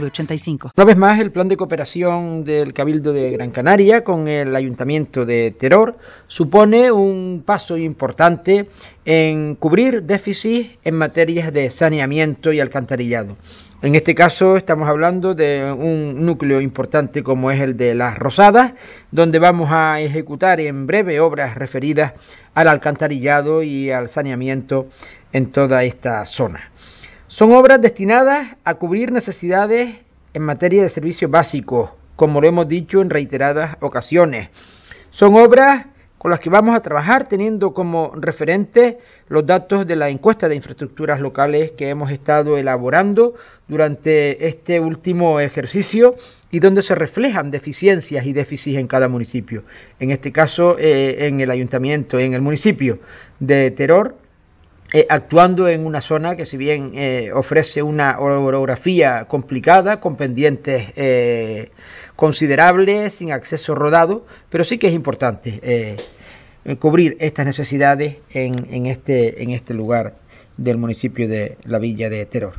906985. Una vez más, el plan de cooperación del Cabildo de Gran Canaria con el Ayuntamiento de Teror supone un paso importante en cubrir déficits en materias de saneamiento y alcantarillado. En este caso estamos hablando de un núcleo importante como es el de las Rosadas, donde vamos a ejecutar en breve obras referidas al alcantarillado y al saneamiento en toda esta zona. Son obras destinadas a cubrir necesidades en materia de servicios básicos, como lo hemos dicho en reiteradas ocasiones. Son obras con las que vamos a trabajar teniendo como referente los datos de la encuesta de infraestructuras locales que hemos estado elaborando durante este último ejercicio y donde se reflejan deficiencias y déficits en cada municipio. En este caso, eh, en el ayuntamiento, en el municipio de Teror, eh, actuando en una zona que si bien eh, ofrece una orografía complicada, con pendientes eh, considerables, sin acceso rodado, pero sí que es importante cubrir estas necesidades en, en, este, en este lugar del municipio de la villa de Teror.